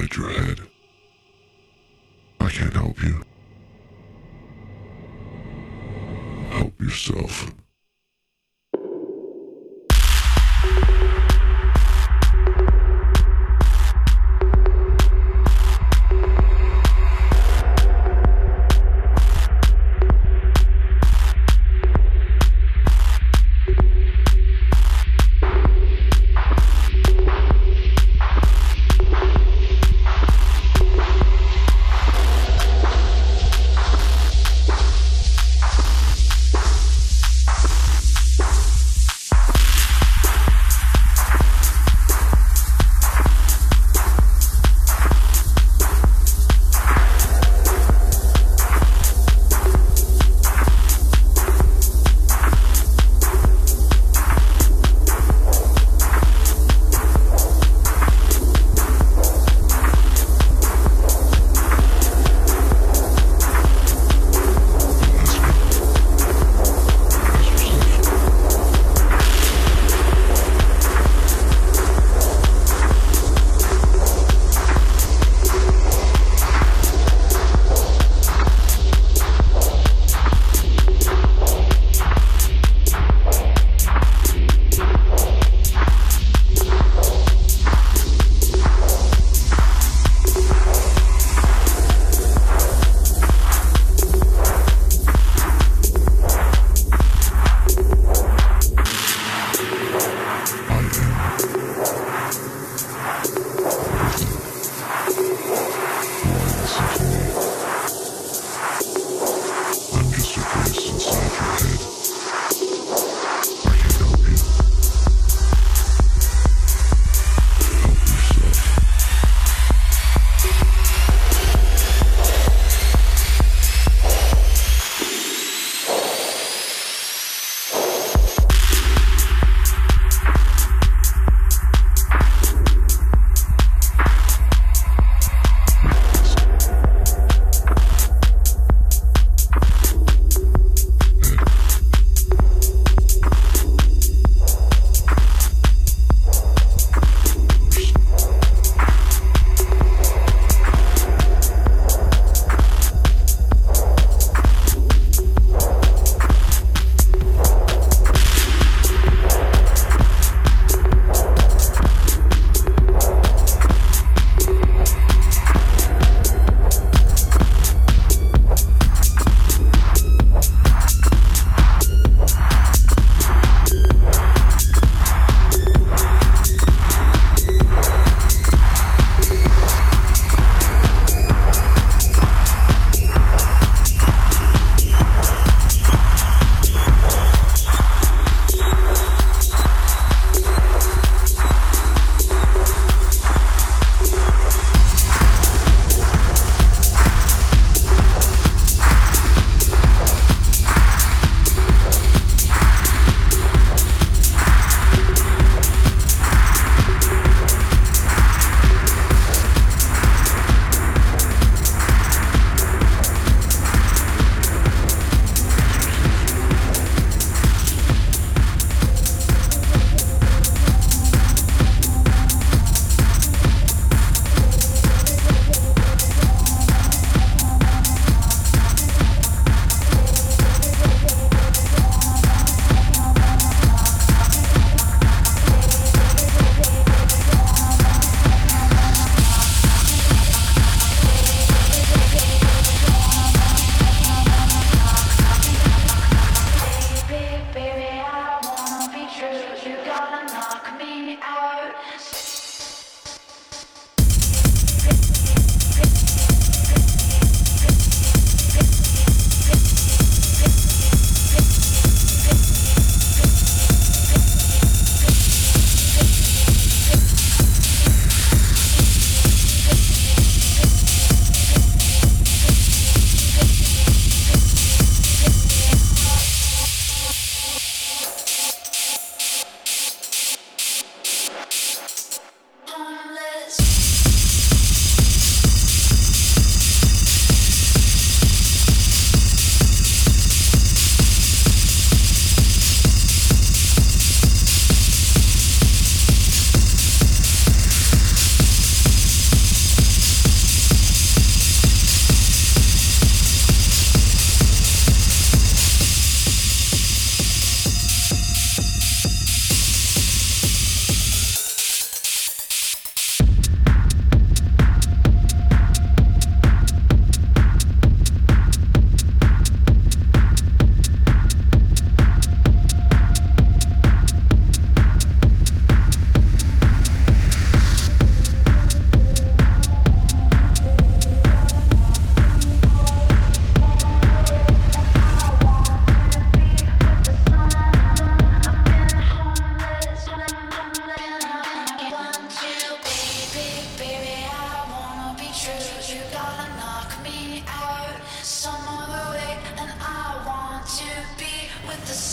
inside your head. I can't help you. Help yourself.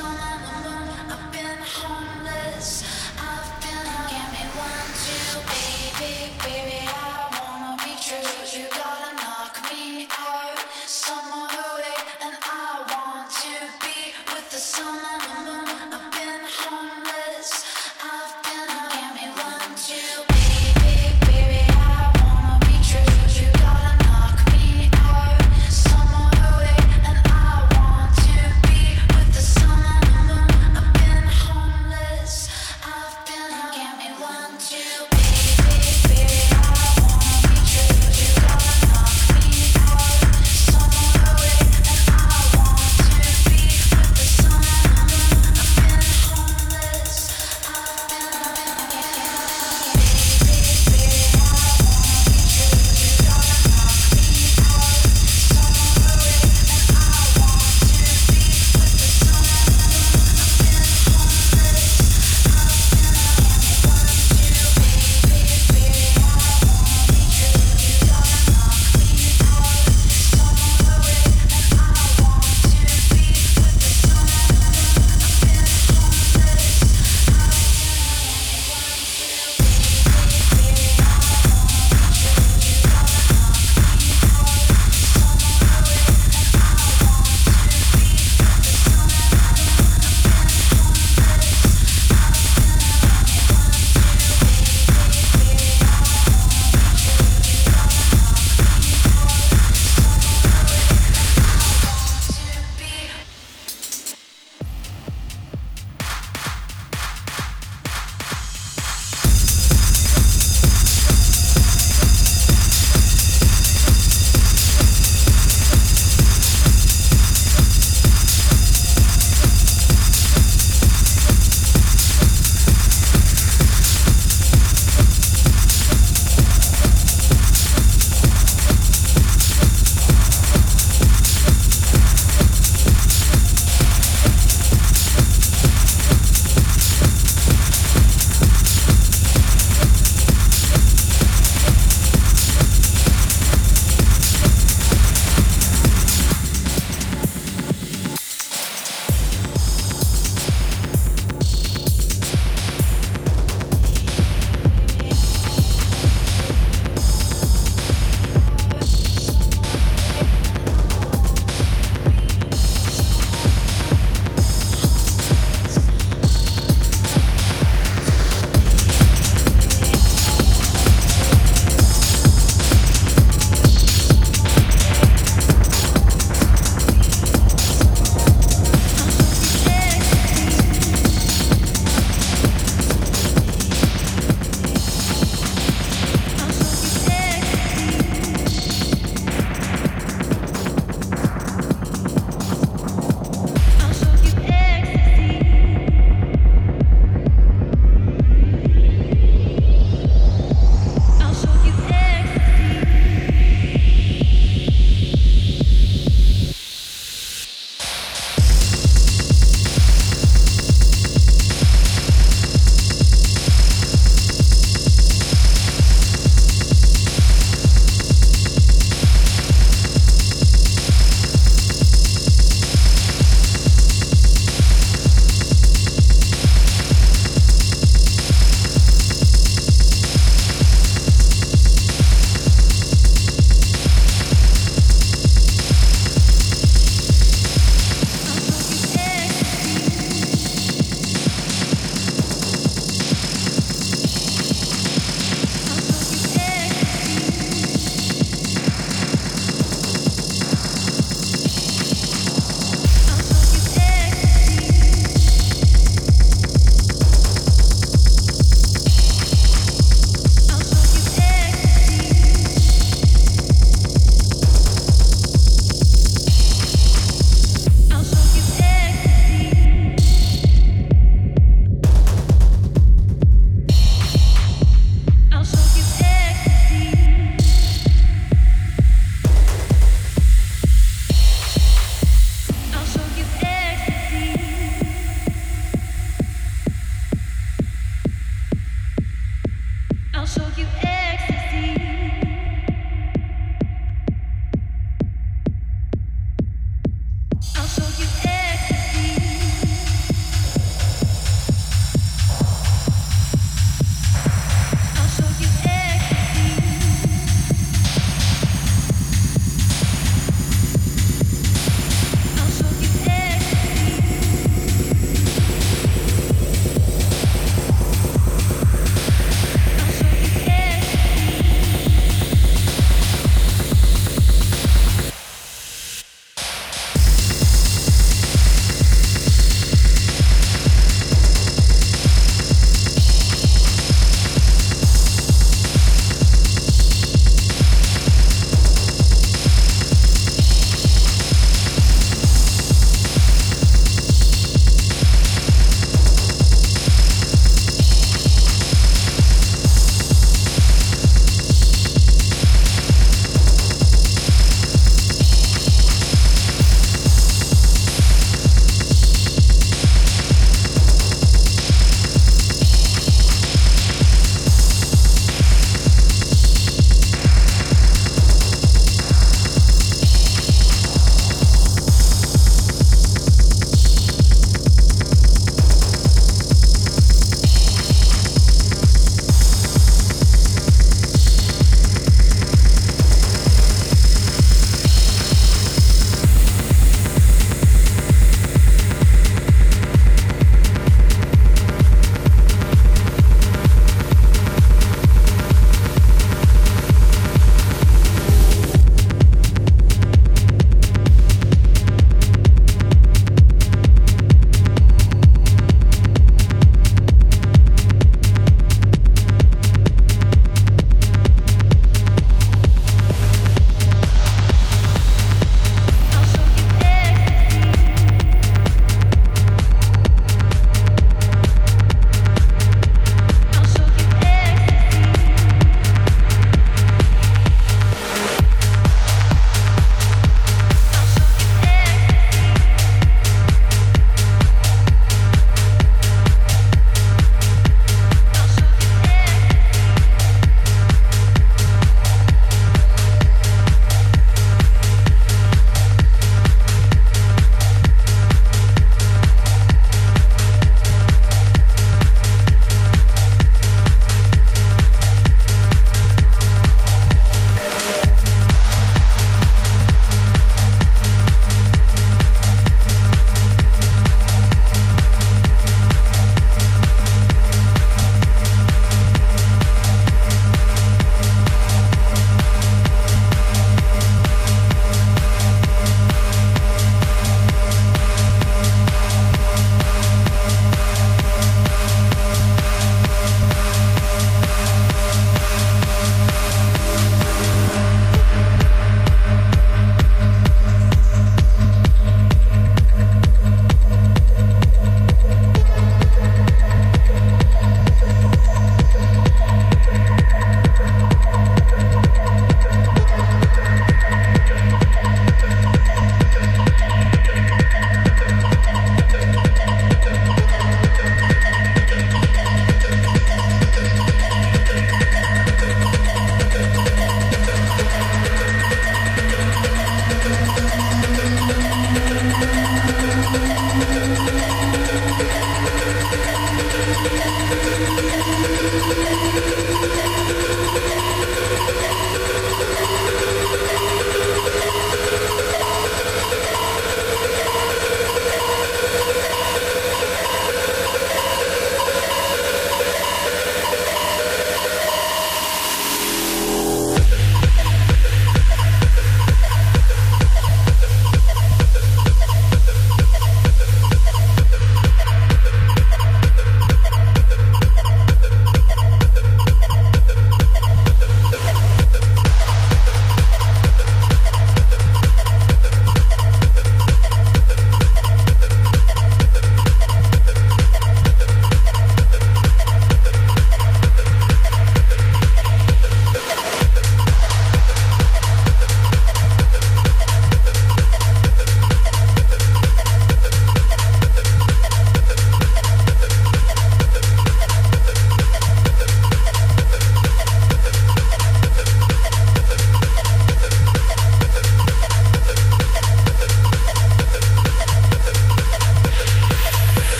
With